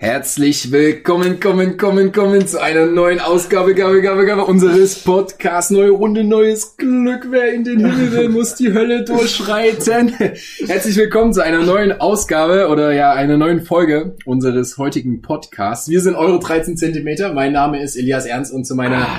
Herzlich willkommen, kommen, kommen, kommen zu einer neuen Ausgabe, Gabe, Gabe, Gabe unseres Podcasts. Neue Runde, neues Glück. Wer in den Himmel will, muss die Hölle durchschreiten. Herzlich willkommen zu einer neuen Ausgabe oder ja, einer neuen Folge unseres heutigen Podcasts. Wir sind eure 13 Zentimeter. Mein Name ist Elias Ernst und zu meiner Ah,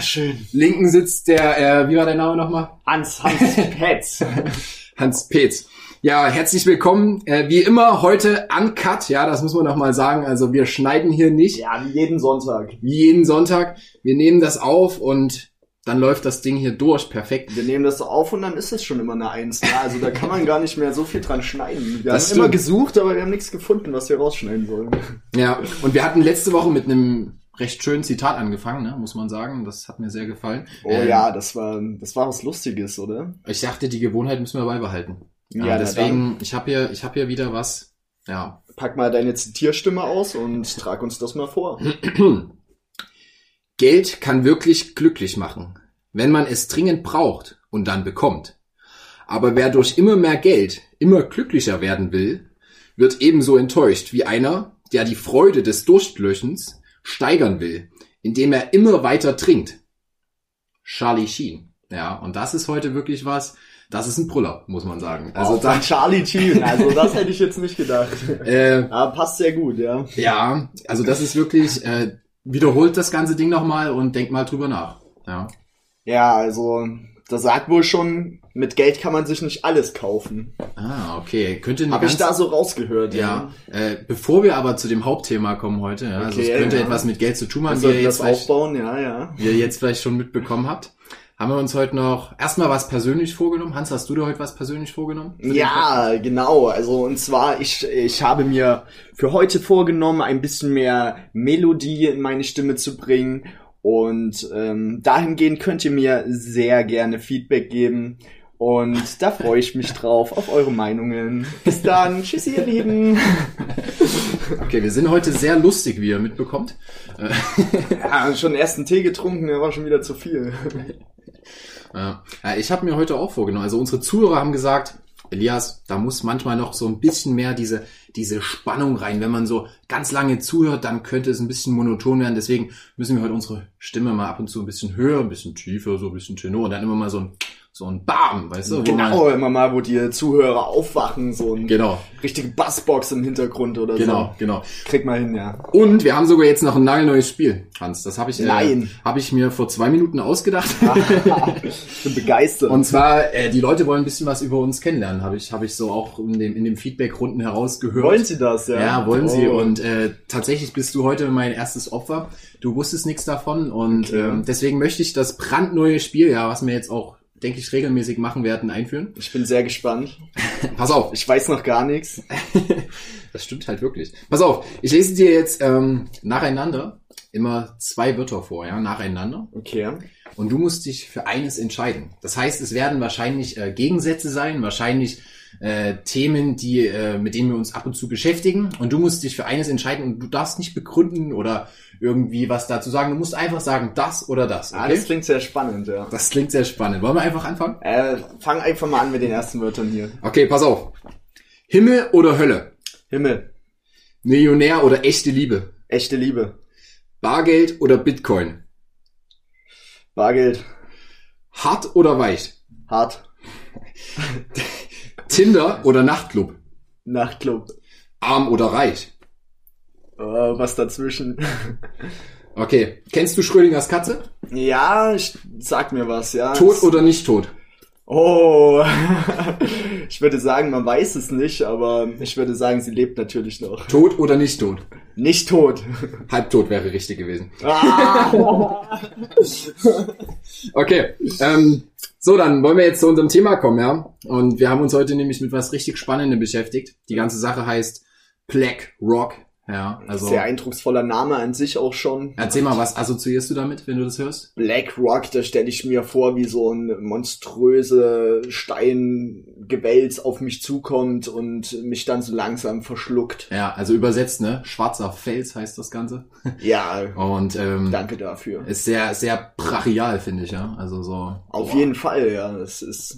linken sitzt der, äh, wie war dein Name nochmal? Hans, Hans Petz. Hans Petz. Ja, herzlich willkommen. Äh, wie immer heute uncut, ja, das muss man noch mal sagen. Also wir schneiden hier nicht ja, wie jeden Sonntag. wie jeden Sonntag. Wir nehmen das auf und dann läuft das Ding hier durch. Perfekt. Wir nehmen das so auf und dann ist es schon immer eine Eins. Ja, also da kann man gar nicht mehr so viel dran schneiden. Wir Das haben immer gesucht, aber wir haben nichts gefunden, was wir rausschneiden sollen. Ja, und wir hatten letzte Woche mit einem recht schönen Zitat angefangen, ne, muss man sagen. Das hat mir sehr gefallen. Oh Ähm, ja, das war, das war was Lustiges, oder? Ich dachte, die Gewohnheit müssen wir beibehalten. Ja, na deswegen, ich habe hier, ich habe hier wieder was. Ja, Pack mal deine Zitierstimme aus und trag uns das mal vor. Geld kann wirklich glücklich machen, wenn man es dringend braucht und dann bekommt. Aber wer durch immer mehr Geld immer glücklicher werden will, wird ebenso enttäuscht wie einer, der die Freude des Durstlöschens steigern will, indem er immer weiter trinkt. Charlie Sheen. Ja, und das ist heute wirklich was, das ist ein Brüller, muss man sagen. Also Also da, von Charlie Sheen, also das hätte ich jetzt nicht gedacht. äh, Aber passt sehr gut, ja. ja, also das ist wirklich, äh, wiederholt das ganze Ding nochmal und denkt mal drüber nach. Ja. Ja, also das sagt wohl schon, mit Geld kann man sich nicht alles kaufen. Ah, okay. Könnte eine Habe ich da so rausgehört, ja. Äh, bevor wir aber zu dem Hauptthema kommen heute, ja, also Okay, es könnte ja. etwas mit Geld zu tun Wir haben, wie ihr, sollten jetzt das aufbauen, ja, ja. wie ihr jetzt vielleicht schon mitbekommen habt. Haben wir uns heute noch erstmal was persönlich vorgenommen? Hans, hast du dir heute was persönlich vorgenommen? Ja, genau. Also und zwar, ich, ich habe mir für heute vorgenommen, ein bisschen mehr Melodie in meine Stimme zu bringen. Und ähm, dahingehend könnt ihr mir sehr gerne Feedback geben. Und da freue ich mich drauf, auf eure Meinungen. Bis dann. Tschüssi, ihr Lieben. Okay, wir sind heute sehr lustig, wie ihr mitbekommt. Ja, schon ersten Tee getrunken, der war schon wieder zu viel. Ja, Ja, ich habe mir heute auch vorgenommen. Also unsere Zuhörer haben gesagt, Elias, da muss manchmal noch so ein bisschen mehr diese, diese Spannung rein. Wenn man so ganz lange zuhört, dann könnte es ein bisschen monoton werden. Deswegen müssen wir heute unsere Stimme mal ab und zu ein bisschen höher, ein bisschen tiefer, so ein bisschen Tenor und dann immer mal so ein, so ein Bam, weißt du? wo man- Genau, immer mal, wo die Zuhörer aufwachen, so ein Genau, richtige Bassbox im Hintergrund oder genau, so. genau. Krieg mal hin, ja. Und wir haben sogar jetzt noch ein nagelneues Spiel, Hans. Das habe ich, äh, habe ich mir vor zwei Minuten ausgedacht. ich bin begeistert. Und zwar, äh, die Leute wollen ein bisschen was über uns kennenlernen, habe ich, habe ich so auch in dem, in dem Feedback-Runden herausgehört. Wollen Sie das, ja? Ja, wollen sie. Oh. Und äh, tatsächlich bist du heute mein erstes Opfer. Du wusstest nichts davon und Okay. ähm, deswegen möchte ich das brandneue Spiel, ja, was wir jetzt auch, denke ich, regelmäßig machen werden, einführen. Ich bin sehr gespannt. Pass auf, Ich weiß noch gar nichts. das stimmt halt wirklich. Pass auf, ich lese dir jetzt ähm, nacheinander immer zwei Wörter vor, ja, nacheinander. Okay. Und du musst dich für eines entscheiden. Das heißt, es werden wahrscheinlich äh, Gegensätze sein, wahrscheinlich äh, Themen, die äh, mit denen wir uns ab und zu beschäftigen. Und du musst dich für eines entscheiden und du darfst nicht begründen oder irgendwie was dazu sagen. Du musst einfach sagen, das oder das. Ah, Okay? das klingt sehr spannend, ja. das klingt sehr spannend. Wollen wir einfach anfangen? Äh, fang einfach mal an mit den ersten Wörtern hier. Okay, pass auf. Himmel oder Hölle? Himmel. Millionär oder echte Liebe? Echte Liebe. Bargeld oder Bitcoin? Bargeld. Hart oder weich? Hart. Tinder oder Nachtclub? Nachtclub. Arm oder reich? Äh, was dazwischen. Okay. Kennst du Schrödingers Katze? ja, ich, sag mir was, ja. Tot oder nicht tot? Oh. ich würde sagen, man weiß es nicht, aber ich würde sagen, sie lebt natürlich noch. Tot oder nicht tot? Nicht tot. Halbtot wäre richtig gewesen. Ah. Okay. Ähm, so, dann wollen wir jetzt zu unserem Thema kommen, ja? Und wir haben uns heute nämlich mit was richtig Spannendem beschäftigt. Die ganze Sache heißt Black Rock. Ja, also Sehr eindrucksvoller Name an sich auch schon. erzähl mal, was assoziierst du damit, wenn du das hörst? Black Rock, da stelle ich mir vor, wie so ein monströse Steingewälz auf mich zukommt und mich dann so langsam verschluckt. Ja, also übersetzt, ne? Schwarzer Fels heißt das Ganze. Ja, Und ähm, danke dafür. ist sehr, sehr brachial, finde ich, ja. Also so. Auf Boah. jeden Fall, ja. Das ist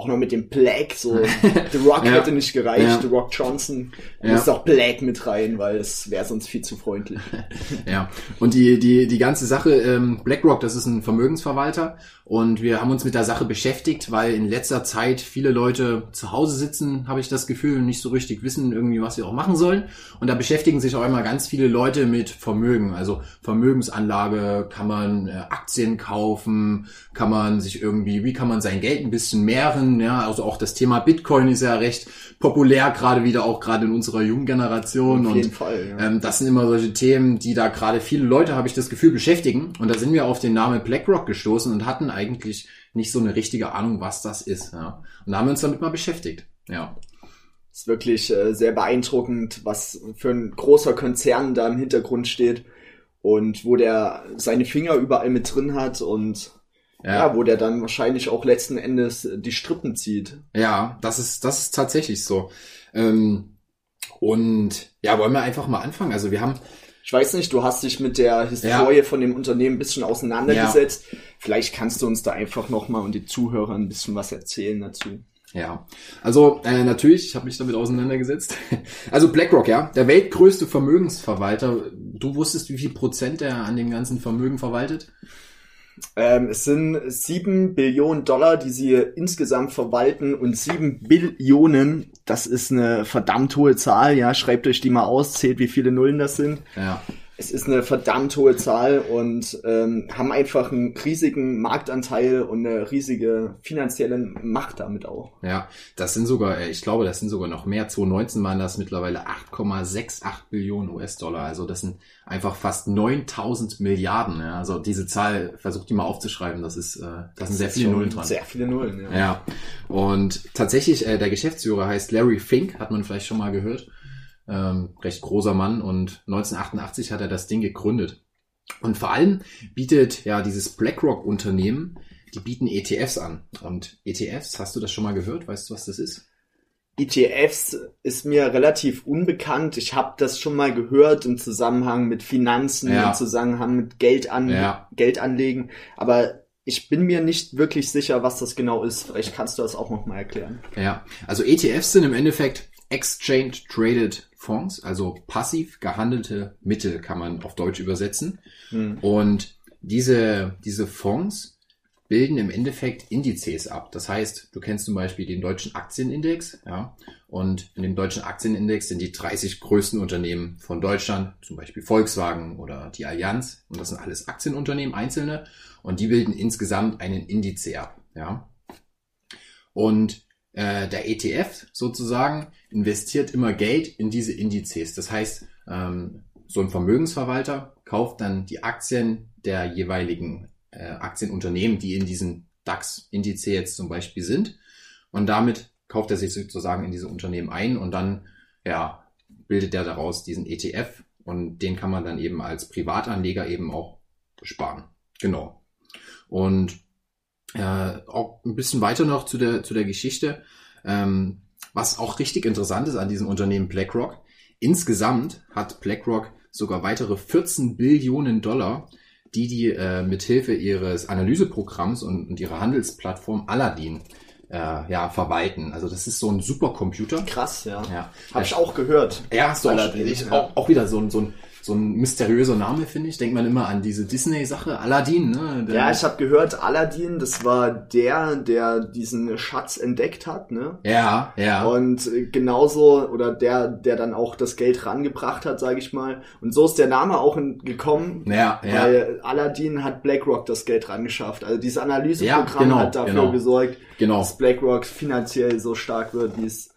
auch noch mit dem Black, so The Rock Ja. hätte nicht gereicht, Ja. The Rock Johnson Ja. muss auch Black mit rein, weil es wäre sonst viel zu freundlich. Ja, und die, die, die ganze Sache, ähm, BlackRock, das ist ein Vermögensverwalter und wir haben uns mit der Sache beschäftigt, weil in letzter Zeit viele Leute zu Hause sitzen, habe ich das Gefühl, und nicht so richtig wissen irgendwie, was sie auch machen sollen. Und da beschäftigen sich auch immer ganz viele Leute mit Vermögen. Also Vermögensanlage, kann man äh, Aktien kaufen, kann man sich irgendwie, wie kann man sein Geld ein bisschen mehren, ja, also auch das Thema Bitcoin ist ja recht populär, gerade wieder auch gerade in unserer jungen Generation Auf und jeden Fall. Ja. ähm, das sind immer solche Themen, die da gerade viele Leute, habe ich das Gefühl, beschäftigen. Und da sind wir auf den Namen BlackRock gestoßen und hatten eigentlich nicht so eine richtige Ahnung, was das ist. Ja. Und da haben wir uns damit mal beschäftigt. Ja. ist wirklich äh, sehr beeindruckend, was für ein großer Konzern da im Hintergrund steht und wo der seine Finger überall mit drin hat und ja, Ja, wo der dann wahrscheinlich auch letzten Endes die Strippen zieht. ja das ist, das ist tatsächlich so. Ähm, und ja, wollen wir einfach mal anfangen. Also wir haben, Ich weiß nicht, du hast dich mit der Historie von dem Unternehmen ein bisschen auseinandergesetzt. Vielleicht kannst du uns da einfach nochmal und die Zuhörer ein bisschen was erzählen dazu. Ja, also äh, natürlich, ich habe mich damit auseinandergesetzt. Also BlackRock, ja, der weltgrößte Vermögensverwalter. Du wusstest, wie viel Prozent er an dem ganzen Vermögen verwaltet? Ähm, es sind sieben Billionen Dollar, die sie insgesamt verwalten und sieben Billionen, das ist eine verdammt hohe Zahl, ja, schreibt euch die mal aus, zählt wie viele Nullen das sind. Ja, Es ist eine verdammt hohe Zahl und ähm, haben einfach einen riesigen Marktanteil und eine riesige finanzielle Macht damit auch. ja, das sind sogar, äh, ich glaube, das sind sogar noch mehr. 2019 waren das mittlerweile 8,68 Billionen US-Dollar. Also das sind einfach fast 9000 Milliarden. Ja. Also diese Zahl, versucht die mal aufzuschreiben, das ist, äh, da sind sehr viele Nullen dran. Sehr viele Nullen, ja. Ja, und tatsächlich, äh, der Geschäftsführer heißt Larry Fink, hat man vielleicht schon mal gehört. Ähm, recht großer Mann und 1988 hat er das Ding gegründet. Und vor allem bietet ja dieses BlackRock-Unternehmen, die bieten ETFs an. Und ETFs, hast du das schon mal gehört? Weißt du, was das ist? ETFs ist mir relativ unbekannt. Ich habe das schon mal gehört im Zusammenhang mit Finanzen, Ja. im Zusammenhang mit Geld an, Ja. Geldanlegen. Aber ich bin mir nicht wirklich sicher, was das genau ist. Vielleicht kannst du das auch noch mal erklären. Ja, also ETFs sind im Endeffekt Exchange Traded Fonds, also passiv gehandelte Mittel kann man auf Deutsch übersetzen. Hm. Und diese, diese Fonds bilden im Endeffekt Indizes ab. Das heißt, du kennst zum Beispiel den deutschen Aktienindex, ja, und in dem deutschen Aktienindex sind die 30 größten Unternehmen von Deutschland, zum Beispiel Volkswagen oder die Allianz, und das sind alles Aktienunternehmen, einzelne, und die bilden insgesamt einen Indice ab, ja. Und äh, der ETF sozusagen investiert immer Geld in diese Indizes. Das heißt, ähm, so ein Vermögensverwalter kauft dann die Aktien der jeweiligen äh, Aktienunternehmen, die in diesen DAX-Indice jetzt zum Beispiel sind. Und damit kauft er sich sozusagen in diese Unternehmen ein und dann ja, bildet er daraus diesen ETF und den kann man dann eben als Privatanleger eben auch sparen. Genau. Und äh, auch ein bisschen weiter noch zu der, zu der Geschichte. Ähm, was auch richtig interessant ist an diesem Unternehmen BlackRock. Insgesamt hat BlackRock sogar weitere 14 Billionen Dollar, die die äh, mithilfe ihres Analyseprogramms und, und ihrer Handelsplattform Aladdin äh, ja, verwalten. Also das ist so ein Supercomputer. Krass, ja. Ja, Habe ich auch gehört. ja, so Aladdin, ich, auch, auch wieder so ein, so ein, so ein mysteriöser Name, finde ich. Denkt man immer an diese Disney-Sache, Aladdin, ne? Der- Ja, ich habe gehört, Aladdin, das war der, der diesen Schatz entdeckt hat, ne? ja, ja. Und äh, genauso, oder der, der dann auch das Geld rangebracht hat, sage ich mal. Und so ist der Name auch in, gekommen, ja, ja. weil Aladdin hat BlackRock das Geld rangeschafft. Also dieses Analyseprogramm Ja, genau, hat dafür genau. gesorgt, genau. dass BlackRock finanziell so stark wird, wie es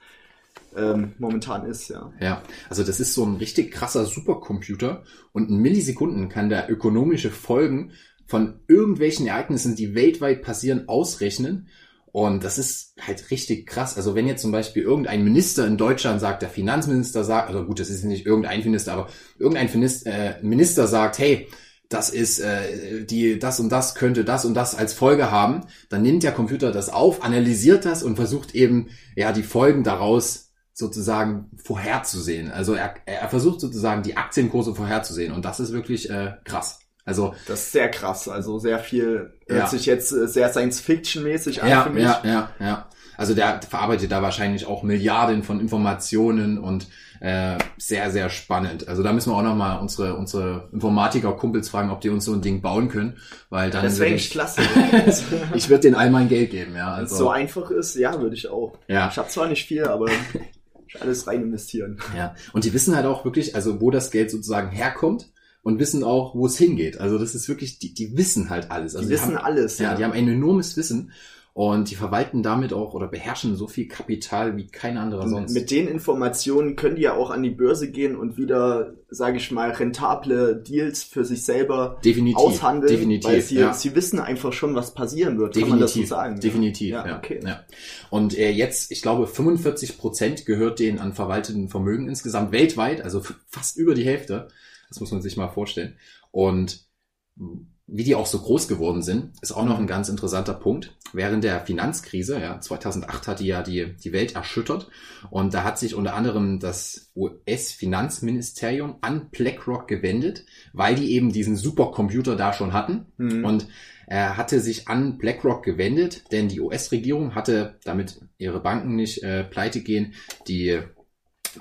ähm, momentan ist, ja. Ja, also das ist so ein richtig krasser Supercomputer und in Millisekunden kann der ökonomische Folgen von irgendwelchen Ereignissen, die weltweit passieren, ausrechnen. Und das ist halt richtig krass. Also wenn jetzt zum Beispiel irgendein Minister in Deutschland sagt, der Finanzminister sagt, also gut, das ist nicht irgendein Minister, aber irgendein Finis- äh, Minister sagt, hey, das ist äh, die das und das könnte das und das als Folge haben, dann nimmt der Computer das auf, analysiert das und versucht eben ja die Folgen daraus sozusagen vorherzusehen. Also er, er versucht sozusagen die Aktienkurse vorherzusehen und das ist wirklich äh, krass. Also Das ist sehr krass, also sehr viel, hört Ja. sich jetzt äh, sehr Science-Fiction-mäßig an ja, für mich. ja, ja, ja. Also der verarbeitet da wahrscheinlich auch Milliarden von Informationen und äh, sehr, sehr spannend. Also da müssen wir auch nochmal unsere, unsere Informatiker-Kumpels fragen, ob die uns so ein Ding bauen können, weil dann Das wäre echt klasse. ich würde denen all mein Geld geben, ja. Wenn es Also, so einfach ist, ja, würde ich auch. Ja. Ich habe zwar nicht viel, aber alles rein investieren. Ja, und die wissen halt auch wirklich, also wo das Geld sozusagen herkommt und wissen auch, wo es hingeht. Also das ist wirklich, die, die wissen halt alles. Also Die wissen haben, alles. Ja, die haben ein enormes Wissen und die verwalten damit auch oder beherrschen so viel Kapital wie kein anderer sonst. Mit den Informationen können die ja auch an die Börse gehen und wieder, sage ich mal, rentable Deals für sich selber definitiv, aushandeln, definitiv, weil sie, ja. sie wissen einfach schon, was passieren wird. Kann man das so Definitiv, sagen? definitiv, Ja, ja. okay. ja. Und äh, jetzt, ich glaube, 45 Prozent gehört denen an verwalteten Vermögen insgesamt weltweit, also fast über die Hälfte. Das muss man sich mal vorstellen. Und wie die auch so groß geworden sind, ist auch noch ein ganz interessanter Punkt. Während der Finanzkrise, ja, 2008 hat die ja die, die Welt erschüttert und da hat sich unter anderem das US-Finanzministerium an BlackRock gewendet, weil die eben diesen Supercomputer da schon hatten Mhm. und er hatte sich an BlackRock gewendet, denn die US-Regierung hatte, damit ihre Banken nicht äh, pleite gehen, die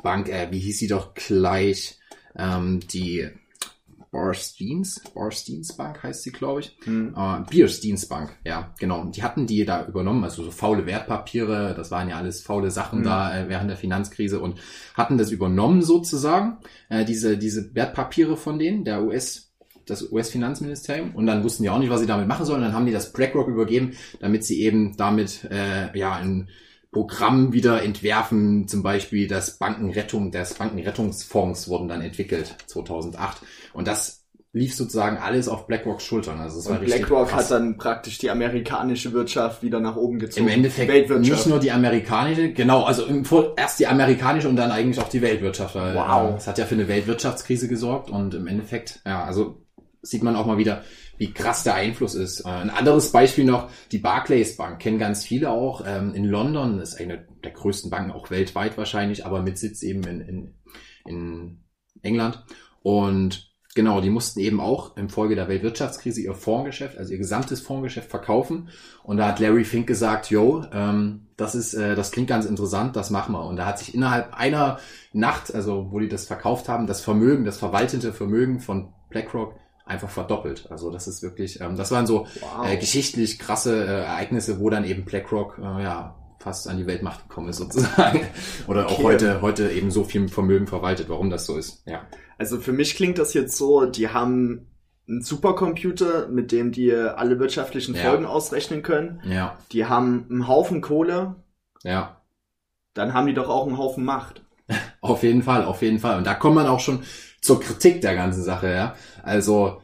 Bank, äh, wie hieß sie doch gleich, ähm, die Barsteins, Barsteins Bank heißt sie, glaube ich. Mhm. Äh, Biersteins Bank, ja, genau. Und die hatten die da übernommen, also so faule Wertpapiere, das waren ja alles faule Sachen Mhm. da äh, während der Finanzkrise und hatten das übernommen sozusagen, äh, diese, diese Wertpapiere von denen, der US, das US-Finanzministerium. Und dann wussten die auch nicht, was sie damit machen sollen. Dann haben die das BlackRock übergeben, damit sie eben damit äh, ja ein Programm wieder entwerfen, zum Beispiel das Bankenrettung, das Bankenrettungsfonds wurden dann entwickelt 2008 und das lief sozusagen alles auf BlackRocks Schultern. Also es war richtig BlackRock krass. hat dann praktisch die amerikanische Wirtschaft wieder nach oben gezogen. Im Endeffekt nicht nur die amerikanische, genau, also im, erst die amerikanische und dann eigentlich auch die Weltwirtschaft. Weil, Wow. äh, Es hat ja für eine Weltwirtschaftskrise gesorgt und im Endeffekt, ja, also sieht man auch mal wieder, wie krass der Einfluss ist. Äh, Ein anderes Beispiel noch, die Barclays Bank, kennen ganz viele auch. Ähm, In London ist eine der größten Banken, auch weltweit wahrscheinlich, aber mit Sitz eben in, in, in England. Und genau, die mussten eben auch im Folge der Weltwirtschaftskrise ihr Fondsgeschäft, also ihr gesamtes Fondsgeschäft verkaufen. Und da hat Larry Fink gesagt, yo, ähm, das ist, äh, das klingt ganz interessant, das machen wir. Und da hat sich innerhalb einer Nacht, also wo die das verkauft haben, das Vermögen, das verwaltete Vermögen von BlackRock einfach verdoppelt. Also das ist wirklich, ähm, das waren so Wow. äh, geschichtlich krasse äh, Ereignisse, wo dann eben BlackRock äh, ja fast an die Weltmacht gekommen ist sozusagen. Oder auch Okay. heute, heute eben so viel Vermögen verwaltet, warum das so ist. Ja. Also für mich klingt das jetzt so, die haben einen Supercomputer, mit dem die alle wirtschaftlichen Ja. Folgen ausrechnen können. Ja, Die haben einen Haufen Kohle, ja. dann haben die doch auch einen Haufen Macht. Auf jeden Fall, auf jeden Fall. Und da kommt man auch schon zur Kritik der ganzen Sache, ja. Also,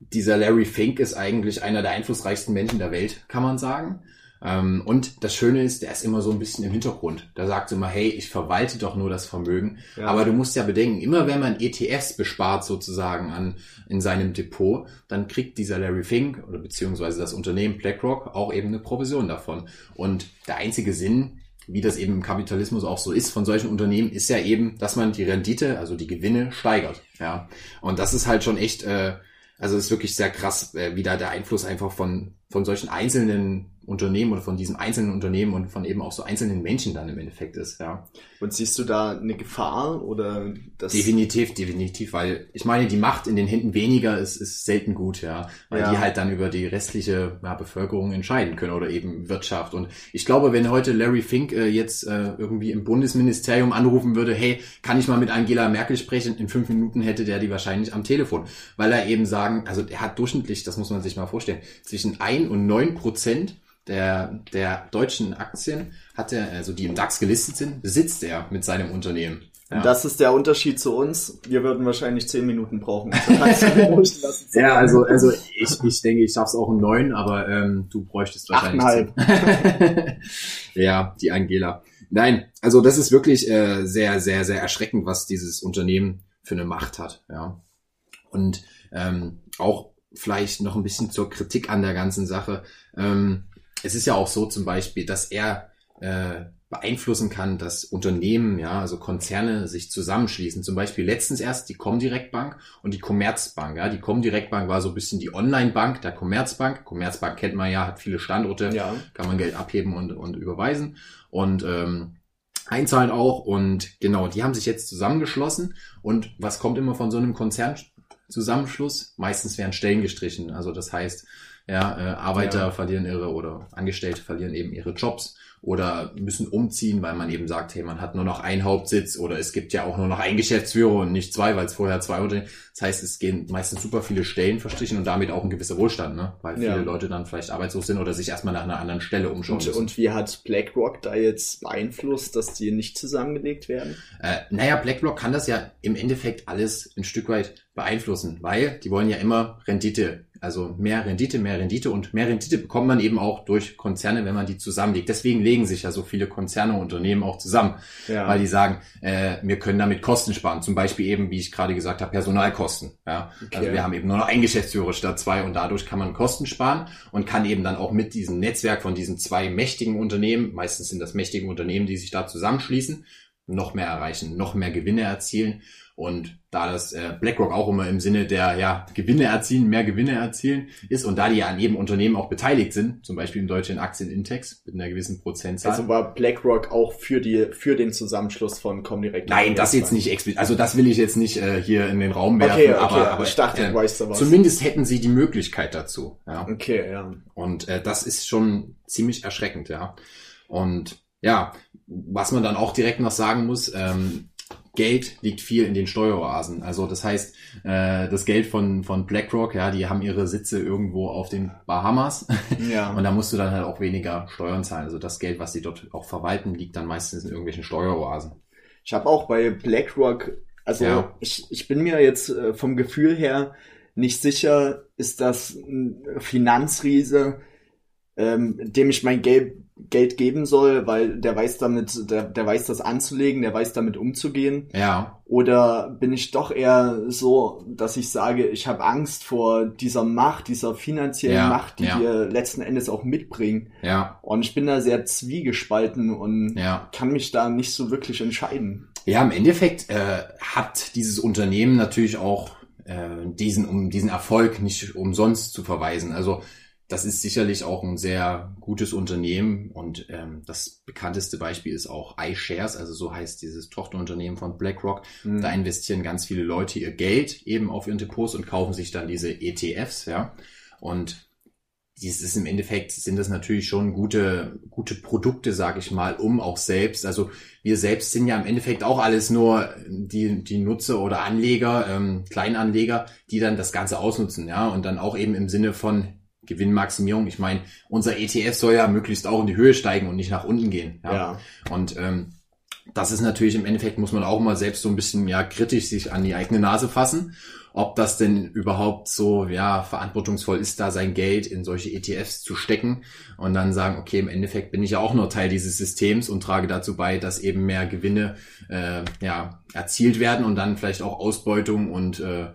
dieser Larry Fink ist eigentlich einer der einflussreichsten Menschen der Welt, kann man sagen. Ähm, und das Schöne ist, der ist immer so ein bisschen im Hintergrund. Da sagt immer, hey, ich verwalte doch nur das Vermögen. Ja. Aber du musst ja bedenken, immer wenn man ETFs bespart sozusagen an, in seinem Depot, dann kriegt dieser Larry Fink oder beziehungsweise das Unternehmen BlackRock auch eben eine Provision davon. Und der einzige Sinn, wie das eben im Kapitalismus auch so ist von solchen Unternehmen, ist ja eben, dass man die Rendite, also die Gewinne steigert. Ja. Und das ist halt schon echt, äh, also ist wirklich sehr krass, äh, wie da der Einfluss einfach von, von solchen einzelnen Unternehmen oder von diesem einzelnen Unternehmen und von eben auch so einzelnen Menschen dann im Endeffekt ist, ja. Und siehst du da eine Gefahr oder das? Definitiv, definitiv, weil ich meine, die Macht in den Händen weniger ist, ist selten gut, ja, weil Ja. die halt dann über die restliche ja, Bevölkerung entscheiden können oder eben Wirtschaft. Und ich glaube, wenn heute Larry Fink äh, jetzt äh, irgendwie im Bundesministerium anrufen würde, hey, kann ich mal mit Angela Merkel sprechen? In fünf Minuten hätte der die wahrscheinlich am Telefon, weil er eben sagen, also er hat durchschnittlich, das muss man sich mal vorstellen, zwischen ein und neun Prozent der, der deutschen Aktien hat er, also die im DAX gelistet sind, besitzt er mit seinem Unternehmen. Und das ist der Unterschied zu uns. Wir würden wahrscheinlich zehn Minuten brauchen. Ja, also, also ich, ich denke, ich schaff's auch um neun, aber ähm, du bräuchtest wahrscheinlich zehn. ja, die Angela. Nein, also das ist wirklich äh, sehr, sehr, sehr erschreckend, was dieses Unternehmen für eine Macht hat. Ja. Und ähm, auch vielleicht noch ein bisschen zur Kritik an der ganzen Sache. Ähm, es ist ja auch so zum Beispiel, dass er äh, beeinflussen kann, dass Unternehmen, ja, also Konzerne sich zusammenschließen. Zum Beispiel letztens erst die Comdirect Bank und die Commerzbank. Ja, die Comdirect Bank war so ein bisschen die Online-Bank der Commerzbank. Commerzbank kennt man ja, hat viele Standorte, ja. kann man Geld abheben und, und überweisen und ähm, einzahlen auch. Und genau, die haben sich jetzt zusammengeschlossen. Und was kommt immer von so einem Konzernzusammenschluss? Meistens werden Stellen gestrichen. Also das heißt, ja, äh, Arbeiter ja. verlieren ihre oder Angestellte verlieren eben ihre Jobs oder müssen umziehen, weil man eben sagt, hey, man hat nur noch einen Hauptsitz oder es gibt ja auch nur noch einen Geschäftsführer und nicht zwei, weil es vorher zwei Unternehmen. Das heißt, es gehen meistens super viele Stellen verstrichen und damit auch ein gewisser Wohlstand, ne? weil viele ja. Leute dann vielleicht arbeitslos sind oder sich erstmal nach einer anderen Stelle umschauen und. Und wie hat BlackRock da jetzt beeinflusst, dass die nicht zusammengelegt werden? Äh, naja, BlackRock kann das ja im Endeffekt alles ein Stück weit beeinflussen, weil die wollen ja immer Rendite also mehr Rendite, mehr Rendite und mehr Rendite bekommt man eben auch durch Konzerne, wenn man die zusammenlegt. Deswegen legen sich ja so viele Konzerne und Unternehmen auch zusammen, ja. weil die sagen, äh, wir können damit Kosten sparen. Zum Beispiel eben, wie ich gerade gesagt habe, Personalkosten. Ja? Okay. Also wir haben eben nur noch ein Geschäftsführer statt zwei und dadurch kann man Kosten sparen und kann eben dann auch mit diesem Netzwerk von diesen zwei mächtigen Unternehmen, meistens sind das mächtige Unternehmen, die sich da zusammenschließen, noch mehr erreichen, noch mehr Gewinne erzielen und da das äh, BlackRock auch immer im Sinne der ja, Gewinne erzielen, mehr Gewinne erzielen ist und da die an jedem Unternehmen auch beteiligt sind, zum Beispiel im deutschen Aktienindex mit einer gewissen Prozentzahl. Also war BlackRock auch für die für den Zusammenschluss von Comdirect? Nein, das jetzt nicht explizit. Also das will ich jetzt nicht äh, hier in den Raum werfen. Okay, okay, aber, aber ich dachte, äh, weißt du was. Zumindest hätten sie die Möglichkeit dazu. Ja. Okay, ja. Und äh, das ist schon ziemlich erschreckend, ja. Und ja, was man dann auch direkt noch sagen muss, ähm, Geld liegt viel in den Steueroasen. Also das heißt, äh, das Geld von, von BlackRock, ja, die haben ihre Sitze irgendwo auf den Bahamas. Ja. Und da musst du dann halt auch weniger Steuern zahlen. Also das Geld, was sie dort auch verwalten, liegt dann meistens in irgendwelchen Steueroasen. Ich habe auch bei BlackRock, also ja. ich, ich bin mir jetzt äh, vom Gefühl her nicht sicher, ist das ein Finanzriese, ähm, dem ich mein Geld Geld geben soll, weil der weiß damit, der, der weiß das anzulegen, der weiß damit umzugehen. Ja. Oder bin ich doch eher so, dass ich sage, ich habe Angst vor dieser Macht, dieser finanziellen ja, Macht, die ja. wir letzten Endes auch mitbringen. Ja. Und ich bin da sehr zwiegespalten und ja. kann mich da nicht so wirklich entscheiden. Ja, im Endeffekt äh, hat dieses Unternehmen natürlich auch äh, diesen, um diesen Erfolg nicht umsonst zu verweisen. Also das ist sicherlich auch ein sehr gutes Unternehmen und ähm, das bekannteste Beispiel ist auch iShares, also so heißt dieses Tochterunternehmen von BlackRock. Mhm. Da investieren ganz viele Leute ihr Geld eben auf ihren Depots und kaufen sich dann diese ETFs, ja. Und dies ist im Endeffekt sind das natürlich schon gute gute Produkte, sage ich mal, um auch selbst. Also wir selbst sind ja im Endeffekt auch alles nur die die Nutzer oder Anleger, ähm, Kleinanleger, die dann das Ganze ausnutzen, ja, und dann auch eben im Sinne von Gewinnmaximierung. Ich meine, unser ETF soll ja möglichst auch in die Höhe steigen und nicht nach unten gehen. Ja. ja. Und ähm, das ist natürlich im Endeffekt, muss man auch mal selbst so ein bisschen ja kritisch sich an die eigene Nase fassen, ob das denn überhaupt so ja verantwortungsvoll ist, da sein Geld in solche ETFs zu stecken und dann sagen, okay, im Endeffekt bin ich ja auch nur Teil dieses Systems und trage dazu bei, dass eben mehr Gewinne äh, ja erzielt werden und dann vielleicht auch Ausbeutung und äh,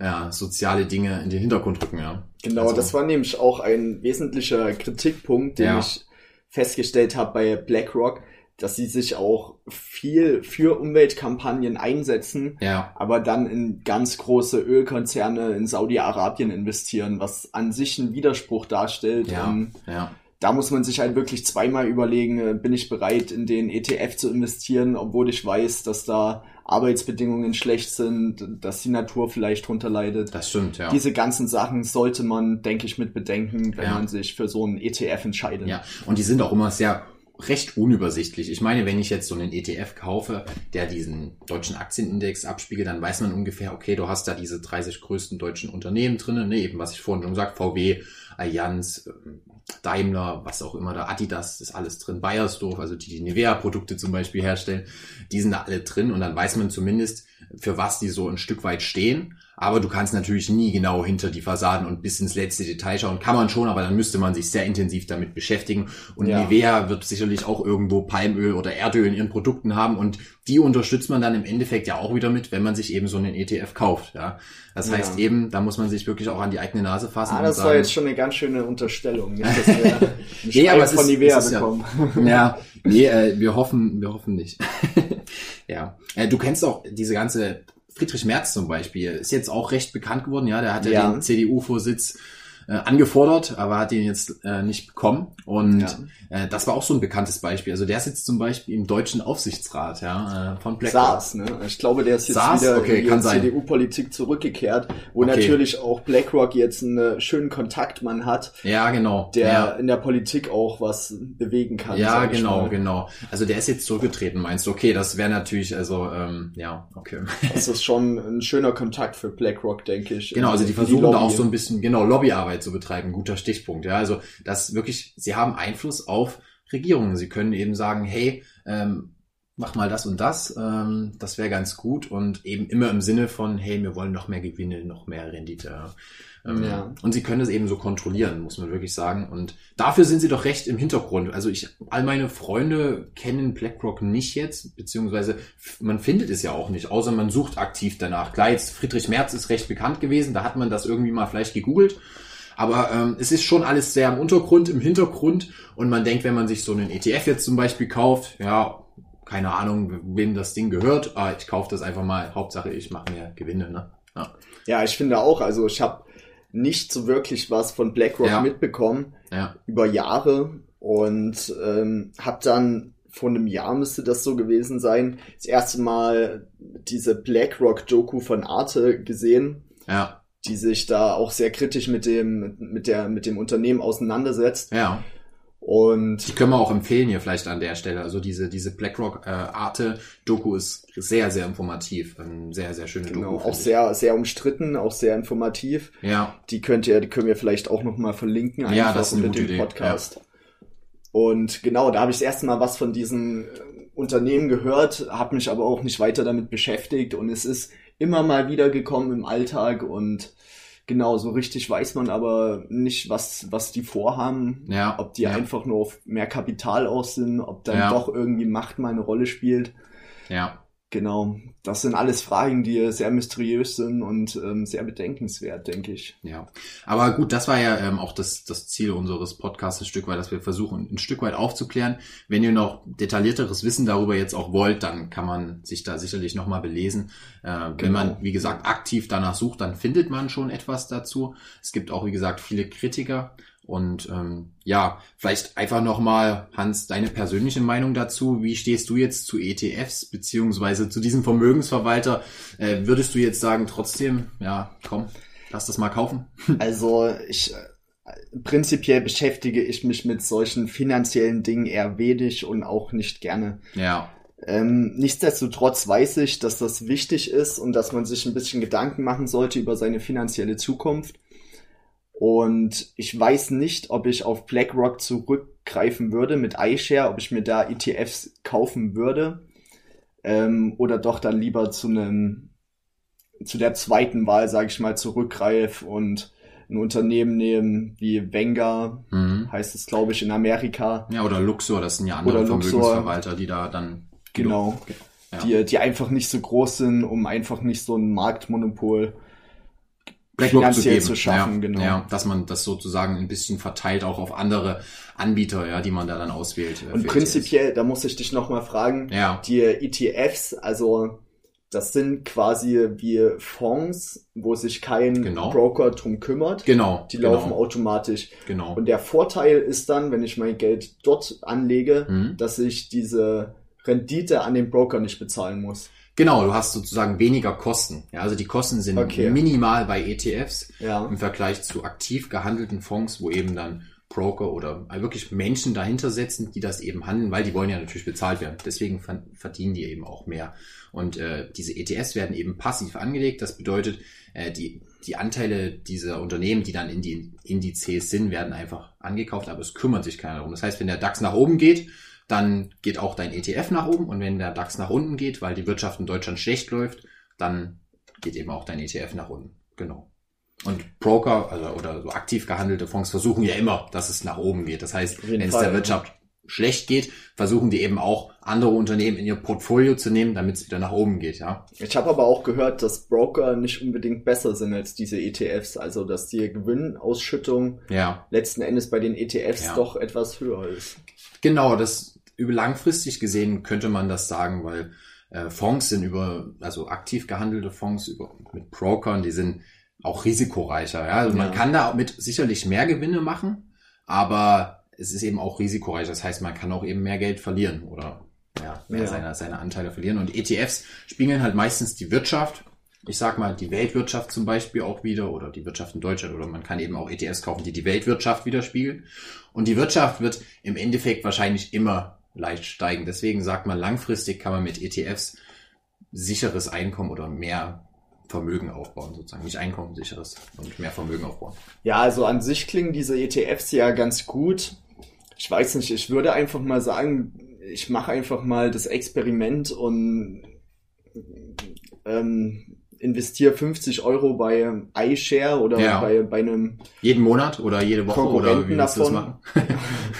ja, soziale Dinge in den Hintergrund rücken, ja. Genau, also, das war nämlich auch ein wesentlicher Kritikpunkt, den ja. ich festgestellt habe bei BlackRock, dass sie sich auch viel für Umweltkampagnen einsetzen, ja. aber dann in ganz große Ölkonzerne in Saudi-Arabien investieren, was an sich ein Widerspruch darstellt. Ja, und ja da muss man sich halt wirklich zweimal überlegen, äh, bin ich bereit, in den ETF zu investieren, obwohl ich weiß, dass da Arbeitsbedingungen schlecht sind, dass die Natur vielleicht drunter leidet. Das stimmt, ja. Diese ganzen Sachen sollte man, denke ich, mit bedenken, wenn ja. man sich für so einen ETF entscheidet. Ja, und die sind auch immer sehr recht unübersichtlich. Ich meine, wenn ich jetzt so einen ETF kaufe, der diesen deutschen Aktienindex abspiegelt, dann weiß man ungefähr, okay, du hast da diese 30 größten deutschen Unternehmen drinnen, ne, eben was ich vorhin schon gesagt, VW, Allianz, ähm, Daimler, was auch immer da, Adidas, ist alles drin, Bayersdorf, also die die Nivea-Produkte zum Beispiel herstellen, die sind da alle drin und dann weiß man zumindest, für was die so ein Stück weit stehen. Aber du kannst natürlich nie genau hinter die Fassaden und bis ins letzte Detail schauen. Kann man schon, aber dann müsste man sich sehr intensiv damit beschäftigen. Und Ja. Nivea wird sicherlich auch irgendwo Palmöl oder Erdöl in ihren Produkten haben und die unterstützt man dann im Endeffekt ja auch wieder mit, wenn man sich eben so einen ETF kauft. Ja, das Ja. heißt eben, da muss man sich wirklich auch an die eigene Nase fassen. Ah, das war sagen, jetzt schon eine ganz schöne Unterstellung. Nicht, dass wir Nee, aber es von ist- Nivea es ist ja- bekommen. Ja, nee, äh, wir hoffen, wir hoffen nicht. ja, äh, du kennst auch diese ganze Friedrich Merz zum Beispiel ist jetzt auch recht bekannt geworden. Ja, der hat ja, Ja. den CDU-Vorsitz äh, angefordert, aber hat ihn jetzt äh, nicht bekommen. Und Ja. äh, das war auch so ein bekanntes Beispiel. Also der sitzt zum Beispiel im deutschen Aufsichtsrat ja, äh, von BlackRock. SARS, ne? Ich glaube, der ist jetzt SARS? wieder Okay, in die. CDU-Politik zurückgekehrt, wo Okay. natürlich auch BlackRock jetzt einen schönen Kontaktmann hat, Ja, genau. der ja. in der Politik auch was bewegen kann. Ja, genau, mal. genau. Also der ist jetzt zurückgetreten, meinst du? Okay, das wäre natürlich, also ähm, ja, okay. Das ist schon ein schöner Kontakt für BlackRock, denke ich. Genau, also die versuchen da Lobby. auch so ein bisschen, genau, Lobbyarbeit zu betreiben, guter Stichpunkt. Ja, also das wirklich, sie haben Einfluss auf Regierungen. Sie können eben sagen, hey, ähm, mach mal das und das, ähm, das wäre ganz gut und eben immer im Sinne von, hey, wir wollen noch mehr Gewinne, noch mehr Rendite. Ähm, Ja. Und sie können das eben so kontrollieren, muss man wirklich sagen. Und dafür sind sie doch recht im Hintergrund. Also ich, all meine Freunde kennen BlackRock nicht jetzt, beziehungsweise man findet es ja auch nicht, außer man sucht aktiv danach. Klar, jetzt Friedrich Merz ist recht bekannt gewesen, da hat man das irgendwie mal vielleicht gegoogelt. Aber ähm, es ist schon alles sehr im Untergrund, im Hintergrund. Und man denkt, wenn man sich so einen ETF jetzt zum Beispiel kauft, ja, keine Ahnung, wem das Ding gehört, aber ich kaufe das einfach mal. Hauptsache, ich mache mir Gewinne. Ne? Ja. Ja, ich finde auch, also ich habe nicht so wirklich was von BlackRock Ja. mitbekommen ja. über Jahre und ähm, habe dann vor einem Jahr müsste das so gewesen sein, das erste Mal diese BlackRock-Doku von Arte gesehen, Ja, die sich da auch sehr kritisch mit dem, mit der, mit dem Unternehmen auseinandersetzt. ja. Und Die können wir auch empfehlen hier vielleicht an der Stelle. Also diese, diese BlackRock äh, Arte Doku ist sehr, sehr informativ. Eine sehr, sehr schöne genau, Doku. auch sehr, sehr umstritten, auch sehr informativ. Ja, Die könnt ihr, die können wir vielleicht auch noch mal verlinken, einfach Ja, das ist eine gute dem Idee, Podcast. Und genau, da habe ich das erste Mal was von diesem äh, Unternehmen gehört, habe mich aber auch nicht weiter damit beschäftigt und es ist immer mal wieder gekommen im Alltag und genau, so richtig weiß man aber nicht, was, was die vorhaben, ja. ob die ja, einfach nur auf mehr Kapital aus sind, ob dann Ja. doch irgendwie Macht mal eine Rolle spielt. Ja, Genau, das sind alles Fragen, die sehr mysteriös sind und ähm, sehr bedenkenswert, denke ich. ja. Aber gut, das war ja ähm, auch das, das Ziel unseres Podcasts ein Stück weit, dass wir versuchen, ein Stück weit aufzuklären. Wenn ihr noch detaillierteres Wissen darüber jetzt auch wollt, dann kann man sich da sicherlich nochmal belesen. Äh, Wenn Genau. man, wie gesagt, aktiv danach sucht, dann findet man schon etwas dazu. Es gibt auch, wie gesagt, viele Kritiker. Und ähm, ja, vielleicht einfach nochmal, Hans, deine persönliche Meinung dazu. Wie stehst du jetzt zu ETFs beziehungsweise zu diesem Vermögensverwalter? Äh, würdest du jetzt sagen, trotzdem, ja, komm, lass das mal kaufen? Also ich äh, prinzipiell beschäftige ich mich mit solchen finanziellen Dingen eher wenig und auch nicht gerne. Ja, Ähm, nichtsdestotrotz weiß ich, dass das wichtig ist und dass man sich ein bisschen Gedanken machen sollte über seine finanzielle Zukunft. Und ich weiß nicht, ob ich auf BlackRock zurückgreifen würde mit iShare, ob ich mir da ETFs kaufen würde ähm, oder doch dann lieber zu einem zu der zweiten Wahl, sage ich mal, zurückgreife und ein Unternehmen nehmen wie Venga, mhm. heißt es glaube ich in Amerika, ja, oder Luxor, das sind ja andere Oder Luxor. Vermögensverwalter, die da dann genau, Ja. die die einfach nicht so groß sind, um einfach nicht so ein Marktmonopol BlackRock finanziell zu schaffen, ja, genau. Ja, dass man das sozusagen ein bisschen verteilt auch auf andere Anbieter, ja, die man da dann auswählt. äh, Und prinzipiell, da muss ich dich nochmal fragen. Ja, die ETFs, also das sind quasi wie Fonds, wo sich kein Genau. Broker drum kümmert. genau. Die genau, laufen automatisch. Genau. Und der Vorteil ist dann, wenn ich mein Geld dort anlege, Mhm. dass ich diese Rendite an den Broker nicht bezahlen muss. Genau, du hast sozusagen weniger Kosten. Ja, also die Kosten sind Okay. minimal bei ETFs Ja. im Vergleich zu aktiv gehandelten Fonds, wo eben dann Broker oder wirklich Menschen dahinter sitzen, die das eben handeln, weil die wollen ja natürlich bezahlt werden. Deswegen ver- verdienen die eben auch mehr. Und äh, diese ETFs werden eben passiv angelegt. Das bedeutet, äh, die, die Anteile dieser Unternehmen, die dann in die Indizes sind, werden einfach angekauft, aber es kümmert sich keiner darum. Das heißt, wenn der DAX nach oben geht, dann geht auch dein ETF nach oben. Und wenn der DAX nach unten geht, weil die Wirtschaft in Deutschland schlecht läuft, dann geht eben auch dein ETF nach unten. Genau. Und Broker, also oder so aktiv gehandelte Fonds versuchen ja immer, dass es nach oben geht. Das heißt, wenn es der Wirtschaft schlecht geht, versuchen die eben auch andere Unternehmen in ihr Portfolio zu nehmen, damit es wieder nach oben geht, ja. Ich habe aber auch gehört, dass Broker nicht unbedingt besser sind als diese ETFs, also dass die Gewinnausschüttung ja. letzten Endes bei den ETFs ja. doch etwas höher ist. Genau, das über langfristig gesehen könnte man das sagen, weil äh, Fonds sind über, also aktiv gehandelte Fonds über, mit Brokern, die sind auch risikoreicher. Ja? Also ja. man kann da mit sicherlich mehr Gewinne machen, aber es ist eben auch risikoreich. Das heißt, man kann auch eben mehr Geld verlieren oder ja, mehr ja. Seine, seine Anteile verlieren. Und ETFs spiegeln halt meistens die Wirtschaft. Ich sag mal, die Weltwirtschaft zum Beispiel auch wieder oder die Wirtschaft in Deutschland oder man kann eben auch ETFs kaufen, die die Weltwirtschaft widerspiegeln. Und die Wirtschaft wird im Endeffekt wahrscheinlich immer leicht steigen. Deswegen sagt man, langfristig kann man mit ETFs sicheres Einkommen oder mehr Vermögen aufbauen, sozusagen. Nicht Einkommen sicheres und mehr Vermögen aufbauen. Ja, also an sich klingen diese ETFs ja ganz gut ich weiß nicht, ich würde einfach mal sagen, ich mache einfach mal das Experiment und ähm, investiere 50 Euro bei iShare oder ja. bei, bei einem jeden Monat oder jede Woche oder wie willst du das machen?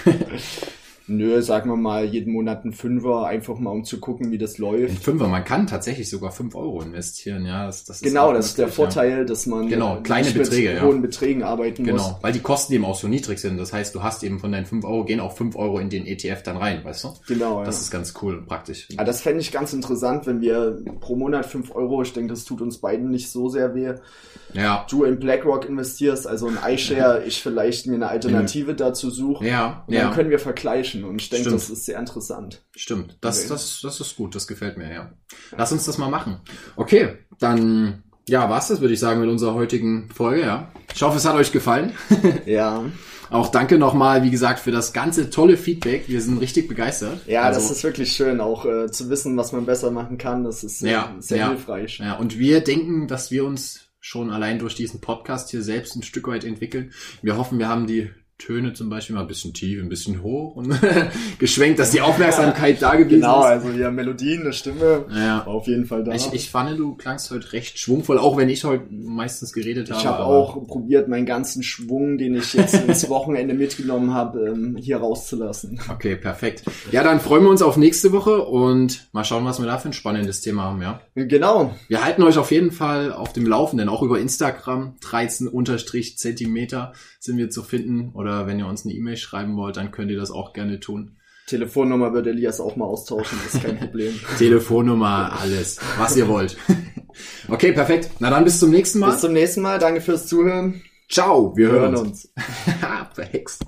Nö, sagen wir mal, jeden Monat ein Fünfer, einfach mal um zu gucken, wie das läuft. Ein Fünfer, man kann tatsächlich sogar fünf Euro investieren, ja. Das, das genau, das ist der Vorteil, ja. dass man genau, kleine Beträge, mit hohen Beträgen arbeiten genau, muss. Genau, weil die Kosten eben auch so niedrig sind. Das heißt, du hast eben von deinen fünf Euro, gehen auch fünf Euro in den ETF dann rein, weißt du? Genau, Das ja. ist ganz cool und praktisch. Ja, das fände ich ganz interessant, wenn wir pro Monat fünf Euro, ich denke, das tut uns beiden nicht so sehr weh, ja. du in BlackRock investierst, also in iShare, ich vielleicht mir eine Alternative dazu suche. Ja, und dann können wir vergleichen. Und ich denke, das ist sehr interessant. Stimmt. Das, okay. das, das ist gut, das gefällt mir, ja. Lass uns das mal machen. Okay, dann ja, war's das, würde ich sagen, mit unserer heutigen Folge, ja. Ich hoffe, es hat euch gefallen. ja. Auch danke nochmal, wie gesagt, für das ganze tolle Feedback. Wir sind richtig begeistert. Ja, also, das ist wirklich schön, auch äh, zu wissen, was man besser machen kann. Das ist äh, ja, sehr ja, hilfreich. Ja, und wir denken, dass wir uns schon allein durch diesen Podcast hier selbst ein Stück weit entwickeln. Wir hoffen, wir haben die Töne zum Beispiel mal ein bisschen tief, ein bisschen hoch und geschwenkt, dass die Aufmerksamkeit da gewesen genau, ist. Genau, also ja, Melodien, eine Stimme ja. auf jeden Fall da. Ich, ich fand, du klangst heute recht schwungvoll, auch wenn ich heute meistens geredet habe. Ich habe auch probiert, meinen ganzen Schwung, den ich jetzt ins Wochenende mitgenommen habe, ähm, hier rauszulassen. Okay, perfekt. Ja, dann freuen wir uns auf nächste Woche und mal schauen, was wir da für ein spannendes Thema haben, ja? Genau. Wir halten euch auf jeden Fall auf dem Laufenden, auch über Instagram, 13 unterstrich Zentimeter sind wir zu finden. Oder wenn ihr uns eine E-Mail schreiben wollt, dann könnt ihr das auch gerne tun. Telefonnummer wird Elias auch mal austauschen, ist kein Problem. Telefonnummer, alles, was ihr wollt. okay, perfekt. Na dann bis zum nächsten Mal. Bis zum nächsten Mal, danke fürs Zuhören. Ciao, wir, wir hören uns. Verhext.